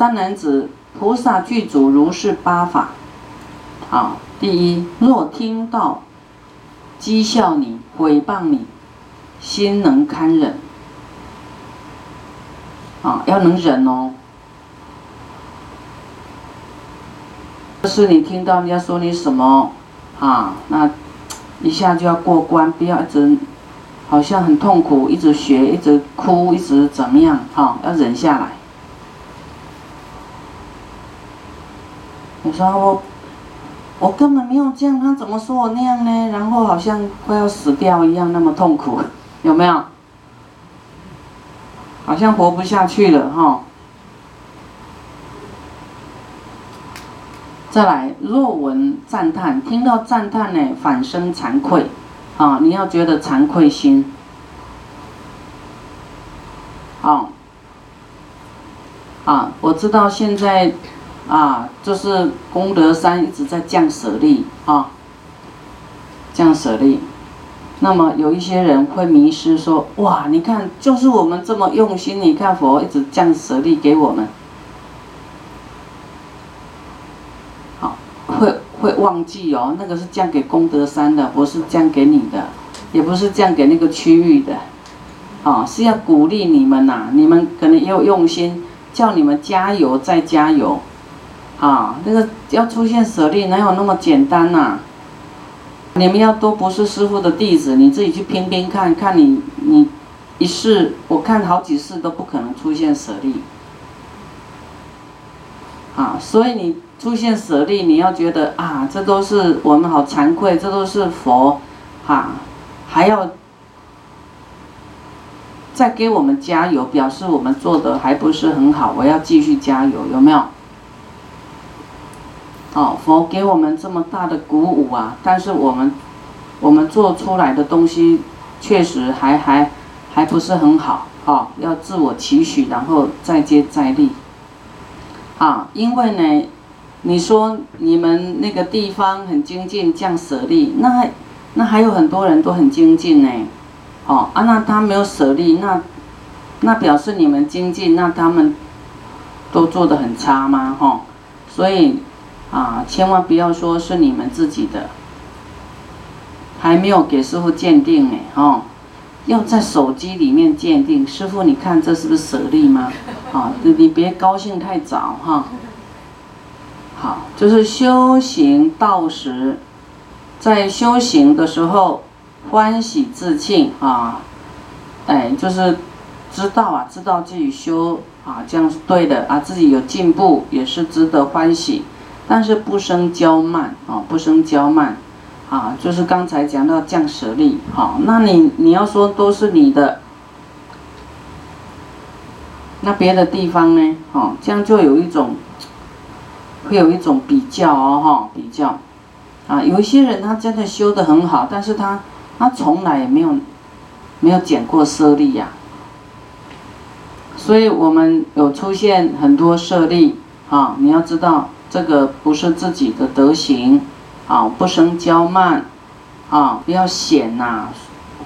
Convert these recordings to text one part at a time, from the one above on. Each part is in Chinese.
三男子，菩萨具足如是八法。啊，第一，若听到讥笑你、诽谤你，心能堪忍。啊，要能忍哦。就是你听到人家说你什么，啊，那一下就要过关，不要一直好像很痛苦，一直学，一直哭，一直怎么样，哈，要忍下来。你说我，我根本没有这样，他怎么说我那样呢？然后好像快要死掉一样，那么痛苦，有没有？好像活不下去了，哈。再来，若闻赞叹，听到赞叹呢，反生惭愧，啊，你要觉得惭愧心，啊，啊，我知道现在，啊，就是功德山一直在降舍利，啊，降舍利，那么有一些人会迷失，说，哇，你看，就是我们这么用心，你看佛一直降舍利给我们。好会会忘记哦，那个是降给功德山的，不是降给你的，也不是降给那个区域的，啊，是要鼓励你们呐，你们可能也有用心，叫你们加油再加油，啊，那个要出现舍利哪有那么简单呐？你们要都不是师傅的弟子，你自己去拼拼看看，你你一试，我看好几次都不可能出现舍利，啊，所以你。出现舍利，你要觉得啊，这都是我们好惭愧，这都是佛，哈，还要再给我们加油，表示我们做的还不是很好，我要继续加油，有没有？哦，佛给我们这么大的鼓舞啊，但是我们我们做出来的东西确实还还还不是很好，哦，要自我期许，然后再接再厉，啊，因为呢。你说你们那个地方很精进，降舍利，那还那还有很多人都很精进呢，哦啊，那他没有舍利，那那表示你们精进，那他们都做的很差吗？哈，所以啊，千万不要说是你们自己的，还没有给师傅鉴定呢，哦，要在手机里面鉴定，师傅你看这是不是舍利吗？啊，你别高兴太早哈。好，就是修行道时，在修行的时候欢喜自庆啊，哎，就是知道啊，知道自己修啊，这样是对的啊，自己有进步也是值得欢喜，但是不生骄慢啊，不生骄慢啊，就是刚才讲到降舍利，好，那你你要说都是你的，那别的地方呢？哦，这样就有一种。会有一种比较哦，哈，比较，啊，有一些人他真的修得很好，但是他他从来也没有没有减过舍利呀，所以我们有出现很多舍利啊，你要知道这个不是自己的德行，啊，不生骄慢，啊，不要显呐，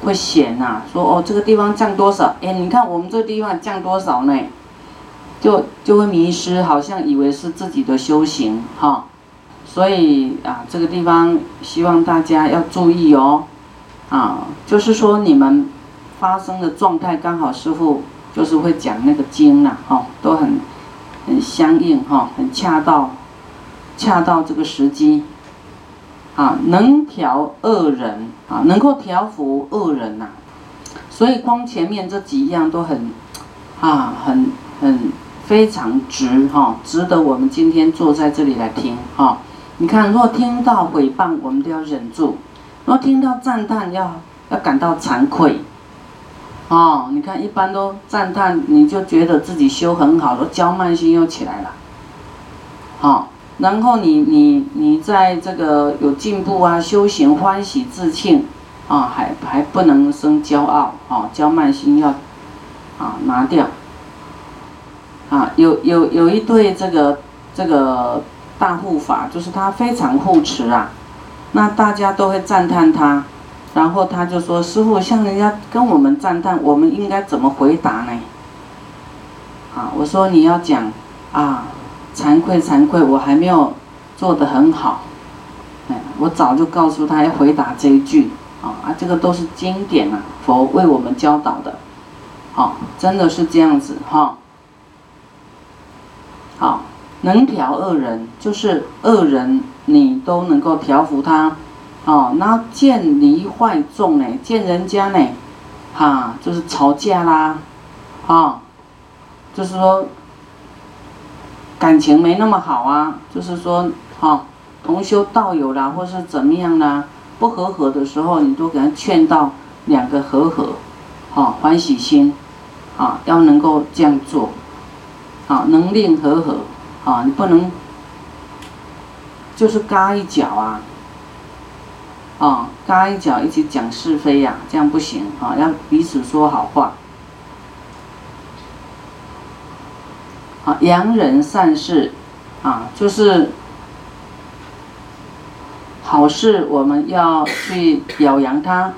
会显呐，说哦这个地方降多少，哎，你看我们这地方降多少呢？就就会迷失，好像以为是自己的修行哈，所以啊，这个地方希望大家要注意哦，啊，就是说你们发生的状态刚好师傅就是会讲那个经呐，哈，都很很相应哈，很恰到恰到这个时机，啊，能调恶人啊，能够调服恶人呐，所以光前面这几样都很啊，很很。非常值哈，值得我们今天坐在这里来听哈。你看，若听到诽谤，我们都要忍住；若听到赞叹，要要感到惭愧。哦，你看，一般都赞叹，你就觉得自己修很好，都骄慢心又起来了。好，然后你你你在这个有进步啊，修行欢喜自庆啊，还还不能生骄傲啊，骄慢心要啊拿掉。啊，有有有一对这个这个大护法，就是他非常护持啊，那大家都会赞叹他，然后他就说：“师傅，像人家跟我们赞叹，我们应该怎么回答呢？”啊，我说你要讲啊，惭愧惭愧，我还没有做得很好。哎，我早就告诉他要回答这一句，啊啊，这个都是经典啊，佛为我们教导的，好，真的是这样子哈。好，能调恶人，就是恶人，你都能够调服他，哦，那见离坏众呢，见人家呢，哈，就是吵架啦，啊，就是说感情没那么好啊，就是说，哈。同修道友啦，或是怎么样啦，不和和的时候，你都给他劝到两个和合，好欢喜心，啊，要能够这样做，啊，能令和和，啊，你不能就是嘎一脚啊，啊，嘎一脚一起讲是非呀，这样不行啊，要彼此说好话，啊，扬人善事，啊，就是。好事我们要去表扬他，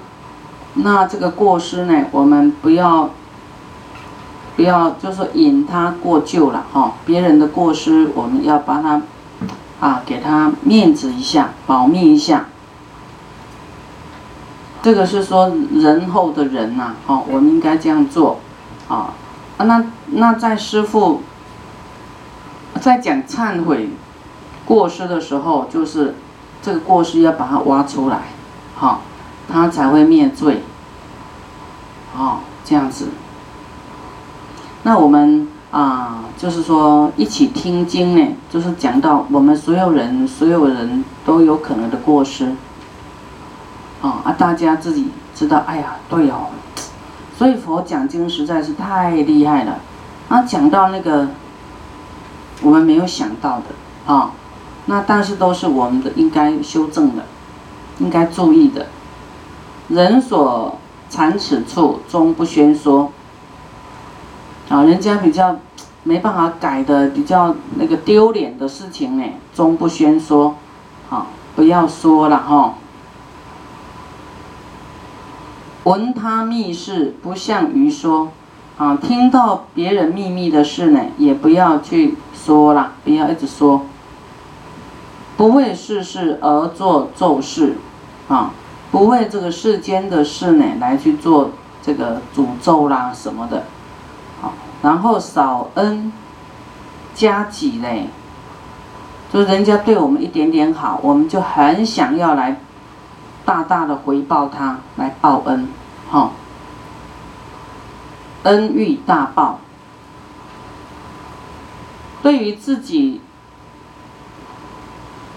那这个过失呢，我们不要不要就是引他过旧了哈。别人的过失，我们要把他啊给他面子一下，保密一下。这个是说仁厚的人呐，哦，我们应该这样做啊。啊，那那在师傅在讲忏悔过失的时候，就是。这个过失要把它挖出来，好，他才会灭罪。哦，这样子。那我们啊，就是说一起听经呢，就是讲到我们所有人，所有人都有可能的过失。啊啊，大家自己知道，哎呀，对哦。所以佛讲经实在是太厉害了。啊，讲到那个我们没有想到的啊。那但是都是我们的应该修正的，应该注意的。人所残此处，终不宣说。啊，人家比较没办法改的，比较那个丢脸的事情呢，终不宣说。好，不要说了哈。闻他密事，不向于说。啊，听到别人秘密的事呢，也不要去说了，不要一直说。不为世事而做咒事，啊，不为这个世间的事呢来去做这个诅咒啦什么的，好，然后少恩加己嘞，就人家对我们一点点好，我们就很想要来大大的回报他，来报恩，好，恩欲大报，对于自己。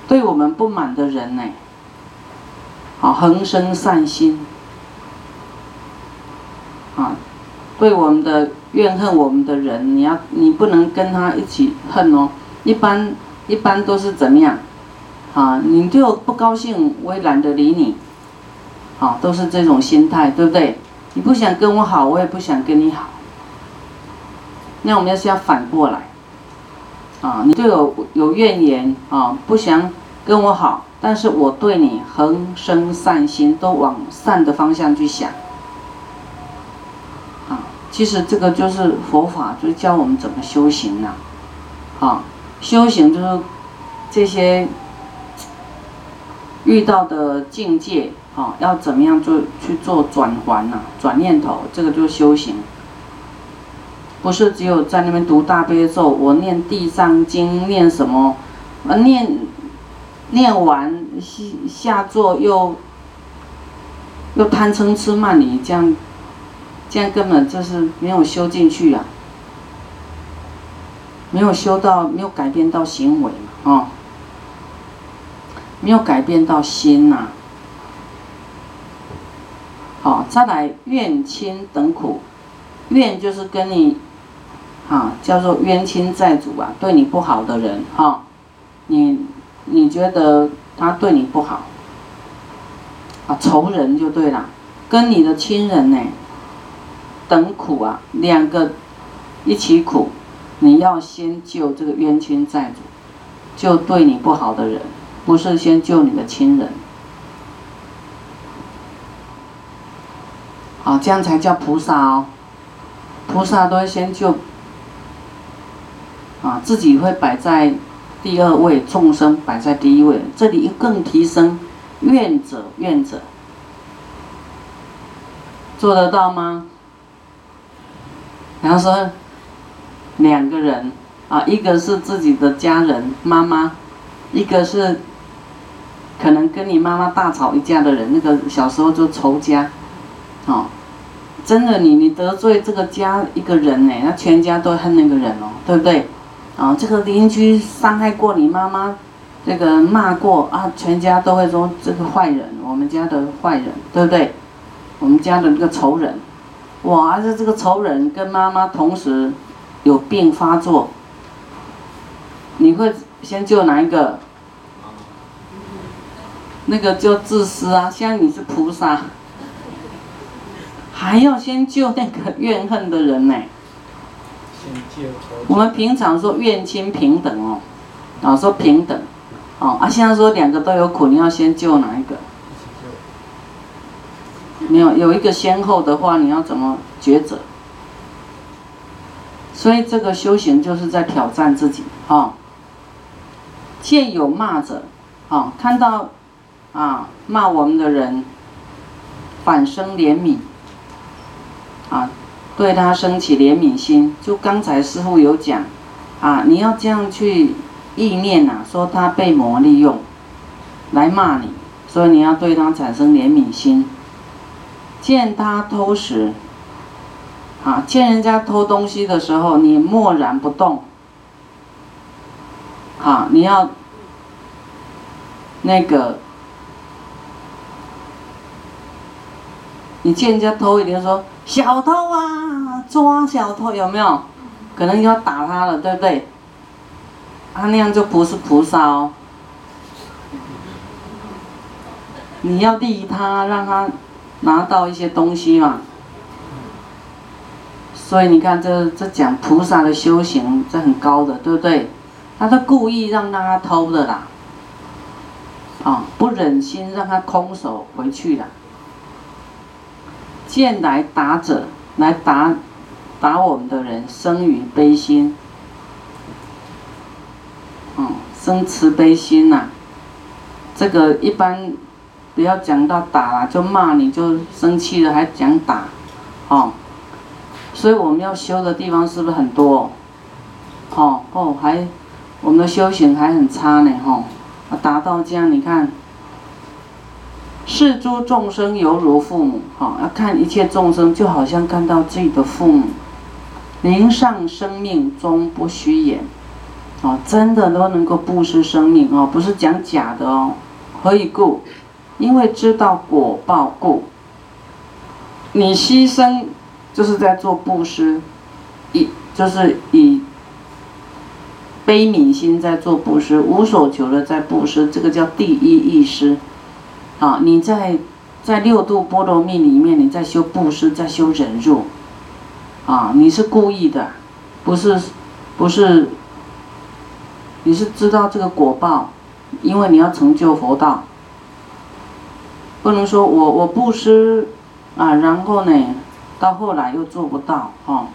对我们不满的人呢，啊，恒生善心，啊，对我们的怨恨我们的人，你要你不能跟他一起恨哦。一般一般都是怎么样？啊，你就不高兴，我也懒得理你，啊，都是这种心态，对不对？你不想跟我好，我也不想跟你好。那我们要是要反过来，啊，你对我有怨言啊，不想。跟我好，但是我对你恒生善心，都往善的方向去想。啊，其实这个就是佛法，就是教我们怎么修行呢？啊，修行就是这些遇到的境界，啊，要怎么样做去做转环呢？转念头，这个就是修行。不是只有在那边读大悲咒，我念地藏经，念什么？啊，念。念完下下座又又贪嗔痴慢疑，这样这样根本就是没有修进去啊，没有修到，没有改变到行为嘛，啊，没有改变到心呐。好，再来怨亲等苦，怨就是跟你，啊，叫做冤亲债主啊，对你不好的人哈，你。你觉得他对你不好，啊，仇人就对了，跟你的亲人呢，等苦啊，两个一起苦，你要先救这个冤亲债主，救对你不好的人，不是先救你的亲人，好，这样才叫菩萨哦，菩萨都会先救。啊，自己会摆在第二位，众生摆在第一位，这里更提升愿者愿者，做得到吗？然后说两个人啊，一个是自己的家人妈妈，一个是可能跟你妈妈大吵一架的人，那个小时候就仇家，哦。真的，你你得罪这个家一个人呢，那全家都恨那个人哦，对不对？啊，这个邻居伤害过你妈妈，这个骂过啊，全家都会说这个坏人，我们家的坏人，对不对？我们家的那个仇人，哇，这这个仇人跟妈妈同时有病发作，你会先救哪一个？那个叫自私啊，像你是菩萨。还要先救那个怨恨的人呢。我们平常说怨亲平等哦，啊说平等，哦啊现在说两个都有苦，你要先救哪一个？没有有一个先后的话，你要怎么抉择？所以这个修行就是在挑战自己啊。见有骂者，啊看到啊骂我们的人，反生怜悯。啊，对他升起怜悯心，就刚才师傅有讲，啊，你要这样去意念呐，说他被魔利用，来骂你，所以你要对他产生怜悯心。见他偷食，啊，见人家偷东西的时候，你默然不动，啊，你要那个，你见人家偷，一定说。小偷啊，抓小偷有没有？可能要打他了，对不对？他那样就不是菩萨哦。你要利他，让他拿到一些东西嘛。所以你看，这这讲菩萨的修行，这很高的，对不对？他都故意让让他偷的啦，啊，不忍心让他空手回去的。见来打者，来打打我们的人，生于悲心，嗯，生慈悲心呐。这个一般不要讲到打了，就骂你就生气了，还讲打，哦。所以我们要修的地方是不是很多？哦哦，还我们的修行还很差呢，吼。达到这样，你看。视诸众生犹如父母，哈，要看一切众生，就好像看到自己的父母。灵上生命终不虚言，哦，真的都能够布施生命哦，不是讲假的哦。何以故？因为知道果报故。你牺牲就是在做布施，以就是以悲悯心在做布施，无所求的在布施，这个叫第一义施。啊，你在在六度波罗蜜里面，你在修布施，在修忍辱，啊，你是故意的，不是，不是，你是知道这个果报，因为你要成就佛道，不能说我我布施，啊，然后呢，到后来又做不到，哈，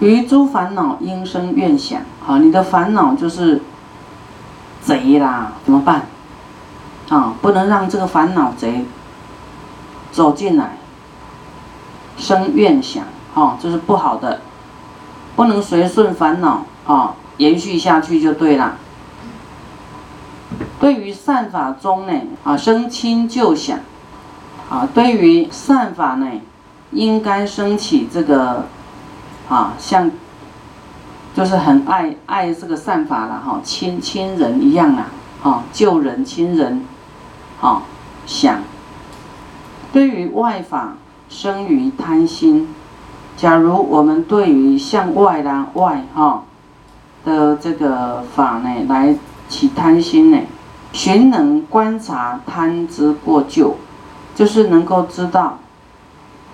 于诸烦恼应生愿想，好，你的烦恼就是贼啦，怎么办？啊，不能让这个烦恼贼走进来，生怨想，哦，这是不好的，不能随顺烦恼，啊，延续下去就对了。对于善法中呢，啊，生亲就想，啊，对于善法呢，应该升起这个，啊，像，就是很爱爱这个善法了，哈，亲亲人一样啊，啊，救人亲人。好，想对于外法生于贪心，假如我们对于向外啦外哈的这个法呢来起贪心呢，寻能观察贪之过旧，就是能够知道，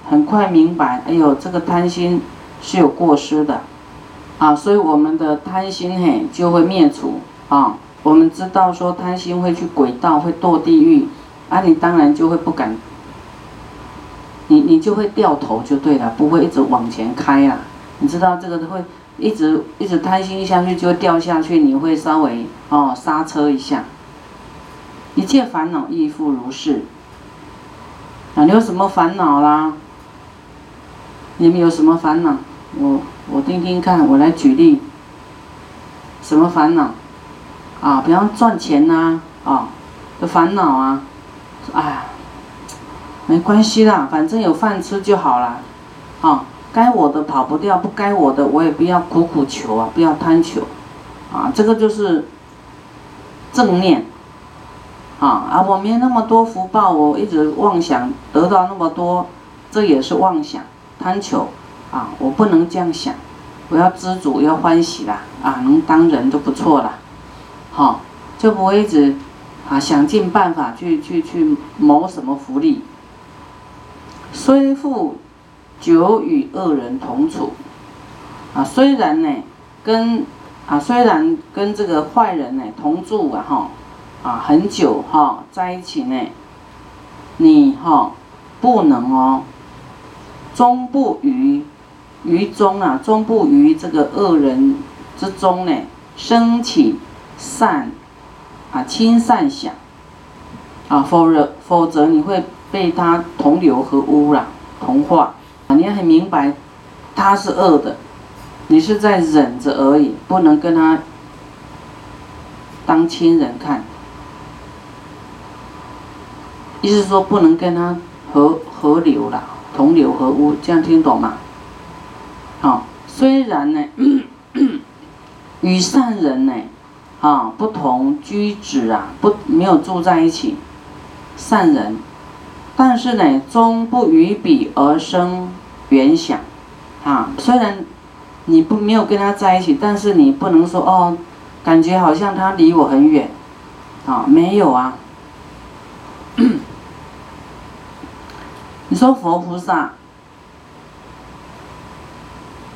很快明白，哎呦，这个贪心是有过失的，啊，所以我们的贪心嘿就会灭除啊。我们知道说贪心会去轨道，会堕地狱，啊，你当然就会不敢，你你就会掉头就对了，不会一直往前开啦。你知道这个会一直一直贪心下去就会掉下去，你会稍微哦刹车一下。一切烦恼亦复如是。啊，你有什么烦恼啦？你们有什么烦恼？我我听听看，我来举例。什么烦恼？啊，比方赚钱呐，啊，的烦恼啊。哎，没关系啦，反正有饭吃就好了。啊，该我的跑不掉，不该我的我也不要苦苦求啊，不要贪求。啊，这个就是正念。啊啊！我没那么多福报，我一直妄想得到那么多，这也是妄想、贪求。啊，我不能这样想，我要知足，要欢喜啦！啊，能当人都不错好，就不会一直啊想尽办法去去去谋什么福利。虽复久与恶人同处，啊，虽然呢跟啊虽然跟这个坏人呢同住啊哈。啊，很久哈，在一起呢，你哈不能哦，终不于于中啊，终不于这个恶人之中呢，升起善啊亲善想啊，否则否则你会被他同流合污了，同化啊，你要很明白他是恶的，你是在忍着而已，不能跟他当亲人看。意思说不能跟他合合流了，同流合污，这样听懂吗？好，虽然呢，与善人呢，啊，不同居止啊，不没有住在一起，善人，但是呢，终不与彼而生缘想，啊，虽然你不没有跟他在一起，但是你不能说哦，感觉好像他离我很远，啊，没有啊。你说佛菩萨，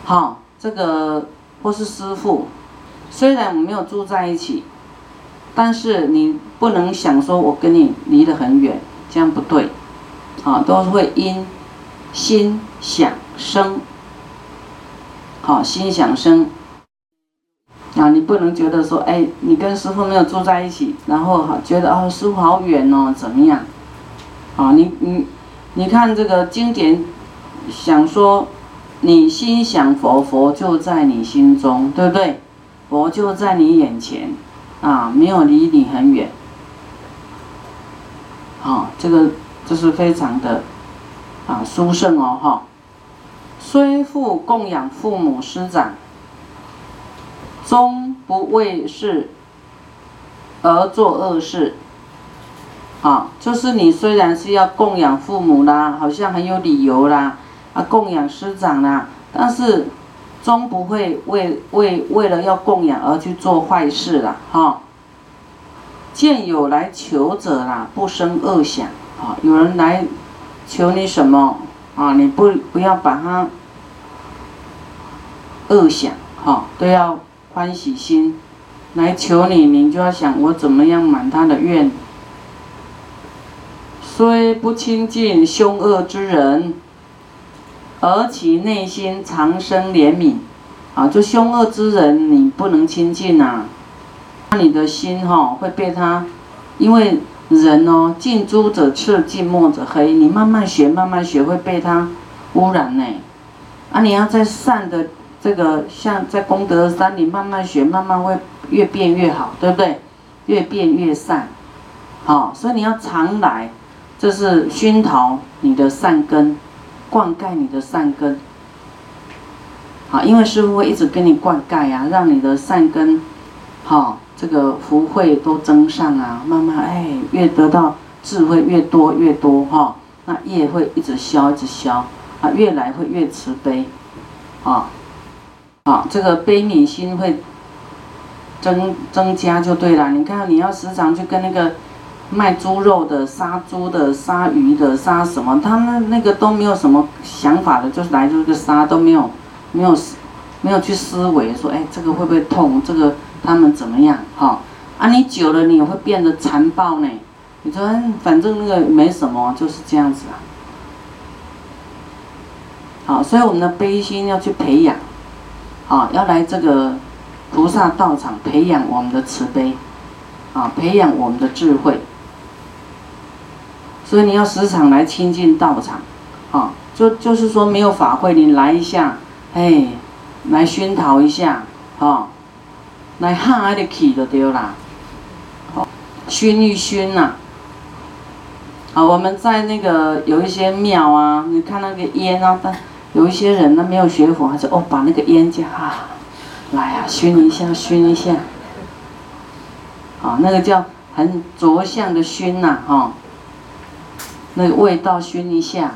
好，这个或是师父，虽然我们没有住在一起，但是你不能想说我跟你离得很远，这样不对，啊，都会因心想生，好，心想生，啊，你不能觉得说，哎，你跟师父没有住在一起，然后好觉得哦，师父好远哦，怎么样？啊，你你。你看这个经典，想说，你心想佛，佛就在你心中，对不对？佛就在你眼前，啊，没有离你很远。好，这个这是非常的，啊，殊胜哦，哈。虽复供养父母师长，终不为事而做恶事。啊，就是你虽然是要供养父母啦，好像很有理由啦，啊，供养师长啦，但是终不会为为为了要供养而去做坏事啦，哈。见有来求者啦，不生恶想，啊，有人来求你什么，啊，你不不要把他恶想，哈，都要欢喜心来求你，你就要想我怎么样满他的愿。虽不亲近凶恶之人，而其内心常生怜悯，啊，就凶恶之人你不能亲近呐，那你的心哈会被他，因为人哦，近朱者赤，近墨者黑，你慢慢学，慢慢学会被他污染呢，啊，你要在善的这个像在功德山，你慢慢学，慢慢会越变越好，对不对？越变越善，好，所以你要常来。这是熏陶你的善根，灌溉你的善根。好，因为师傅会一直跟你灌溉啊，让你的善根，好，这个福慧都增上啊，慢慢哎，越得到智慧越多越多哈，那业会一直消一直消啊，越来会越慈悲，啊，啊，这个悲悯心会增增加就对了。你看，你要时常去跟那个。卖猪肉的、杀猪的、杀鱼的、杀什么？他们那个都没有什么想法的，就是来就是杀，都没有，没有，没有去思维说，哎，这个会不会痛？这个他们怎么样？哈，啊，你久了你也会变得残暴呢。你说，反正那个没什么，就是这样子啊。好，所以我们的悲心要去培养，啊，要来这个菩萨道场培养我们的慈悲，啊，培养我们的智慧。所以你要时常来亲近道场，啊，就就是说没有法会，你来一下，哎，来熏陶一下，啊，来哈的气就对啦，好，熏一熏呐。啊，我们在那个有一些庙啊，你看那个烟啊，但有一些人呢没有学佛，他就哦把那个烟架啊，来啊熏一下，熏一下，啊，那个叫很着相的熏呐，哈，那个味道熏一下，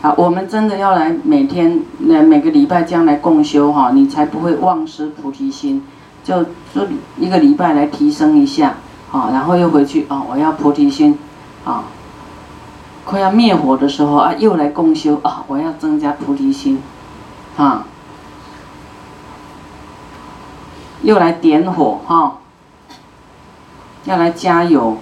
啊，我们真的要来每天来每个礼拜这样来共修哈，你才不会忘失菩提心，就就一个礼拜来提升一下，啊，然后又回去啊，我要菩提心。啊，快要灭火的时候啊，又来共修啊！我要增加菩提心，啊，又来点火哈，要来加油。